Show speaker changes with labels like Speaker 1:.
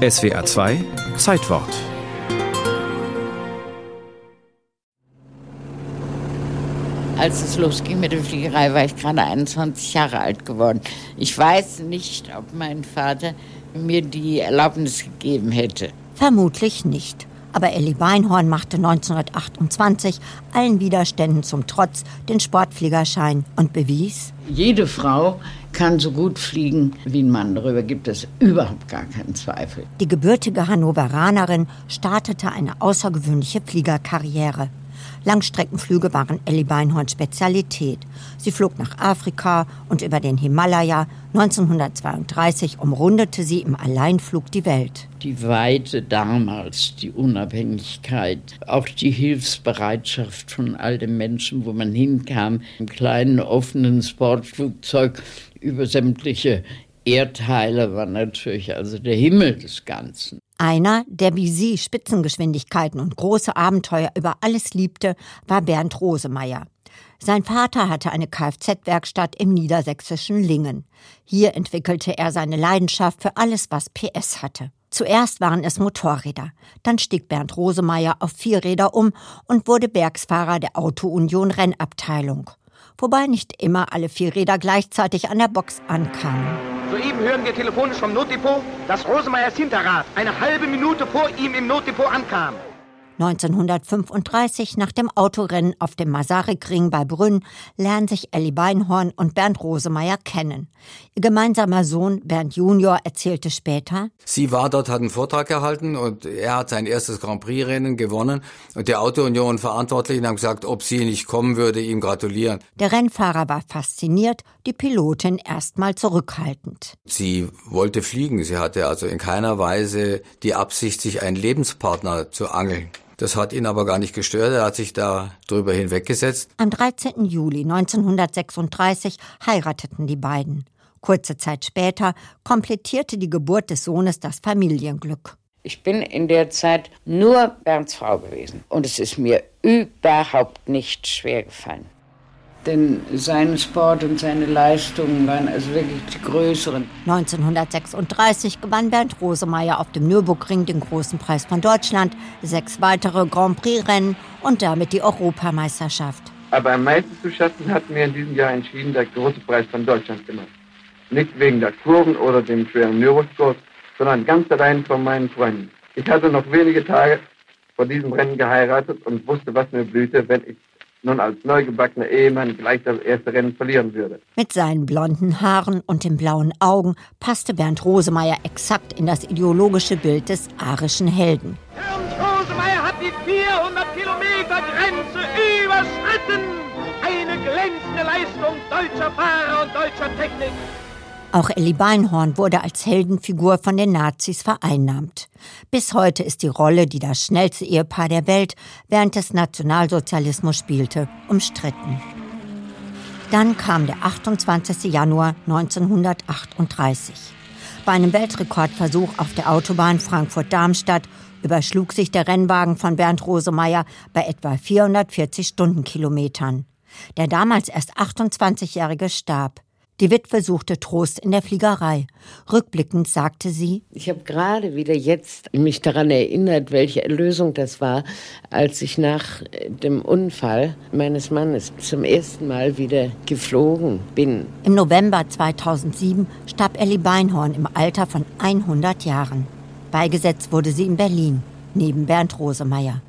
Speaker 1: SWA 2 Zeitwort
Speaker 2: Als es losging mit der Fliegerei, war ich gerade 21 Jahre alt geworden. Ich weiß nicht, ob mein Vater mir die Erlaubnis gegeben hätte.
Speaker 3: Vermutlich nicht. Aber Elli Beinhorn machte 1928 allen Widerständen zum Trotz den Sportfliegerschein und bewies,
Speaker 2: jede Frau kann so gut fliegen wie ein Mann. Darüber gibt es überhaupt gar keinen Zweifel.
Speaker 3: Die gebürtige Hannoveranerin startete eine außergewöhnliche Fliegerkarriere. Langstreckenflüge waren Ellie Beinhorns Spezialität. Sie flog nach Afrika und über den Himalaya. 1932 umrundete sie im Alleinflug die Welt.
Speaker 2: Die Weite damals, die Unabhängigkeit, auch die Hilfsbereitschaft von all den Menschen, wo man hinkam, im kleinen offenen Sportflugzeug über sämtliche Erdteile war natürlich also der Himmel des Ganzen.
Speaker 3: Einer, der wie sie Spitzengeschwindigkeiten und große Abenteuer über alles liebte, war Bernd Rosemeyer. Sein Vater hatte eine Kfz-Werkstatt im niedersächsischen Lingen. Hier entwickelte er seine Leidenschaft für alles, was PS hatte. Zuerst waren es Motorräder. Dann stieg Bernd Rosemeyer auf Vierräder um und wurde Werksfahrer der Auto-Union Rennabteilung. Wobei nicht immer alle Vierräder gleichzeitig an der Box ankamen.
Speaker 4: Soeben hören wir telefonisch vom Notdepot, dass Rosemeyers Hinterrad eine halbe Minute vor ihm im Notdepot ankam.
Speaker 3: 1935, nach dem Autorennen auf dem Masaryk-Ring bei Brünn, lernen sich Elli Beinhorn und Bernd Rosemeyer kennen. Ihr gemeinsamer Sohn Bernd Junior erzählte später:
Speaker 5: Sie war dort, hat einen Vortrag gehalten und er hat sein erstes Grand Prix-Rennen gewonnen. Und der Auto-Union Verantwortlichen haben gesagt, ob sie nicht kommen würde, ihm gratulieren.
Speaker 3: Der Rennfahrer war fasziniert, die Pilotin erstmal zurückhaltend.
Speaker 5: Sie wollte fliegen. Sie hatte also in keiner Weise die Absicht, sich einen Lebenspartner zu angeln. Das hat ihn aber gar nicht gestört. Er hat sich da drüber hinweggesetzt.
Speaker 3: Am 13. Juli 1936 heirateten die beiden. Kurze Zeit später komplettierte die Geburt des Sohnes das Familienglück.
Speaker 2: Ich bin in der Zeit nur Bernds Frau gewesen und es ist mir überhaupt nicht schwer gefallen. Denn sein Sport und seine Leistungen waren also wirklich die größeren.
Speaker 3: 1936 gewann Bernd Rosemeyer auf dem Nürburgring den Großen Preis von Deutschland, sechs weitere Grand Prix-Rennen und damit die Europameisterschaft.
Speaker 6: Aber am meisten zu schaffen hatten wir in diesem Jahr entschieden der Große Preis von Deutschland gemacht. Nicht wegen der Kurven oder dem schweren Nürburgring, sondern ganz allein von meinen Freunden. Ich hatte noch wenige Tage vor diesem Rennen geheiratet und wusste, was mir blühte, wenn ich nun als neugebackener Ehemann gleich das erste Rennen verlieren würde.
Speaker 3: Mit seinen blonden Haaren und den blauen Augen passte Bernd Rosemeyer exakt in das ideologische Bild des arischen Helden.
Speaker 4: Bernd Rosemeyer hat die 400 Kilometer Grenze überschritten. Eine glänzende Leistung deutscher Fahrer und deutscher Technik.
Speaker 3: Auch Elli Beinhorn wurde als Heldenfigur von den Nazis vereinnahmt. Bis heute ist die Rolle, die das schnellste Ehepaar der Welt während des Nationalsozialismus spielte, umstritten. Dann kam der 28. Januar 1938. Bei einem Weltrekordversuch auf der Autobahn Frankfurt-Darmstadt überschlug sich der Rennwagen von Bernd Rosemeyer bei etwa 440 Stundenkilometern. Der damals erst 28-Jährige starb. Die Witwe suchte Trost in der Fliegerei. Rückblickend sagte sie,
Speaker 2: Ich habe gerade wieder jetzt mich daran erinnert, welche Erlösung das war, als ich nach dem Unfall meines Mannes zum ersten Mal wieder geflogen bin.
Speaker 3: Im November 2007 starb Ellie Beinhorn im Alter von 100 Jahren. Beigesetzt wurde sie in Berlin, neben Bernd Rosemeyer.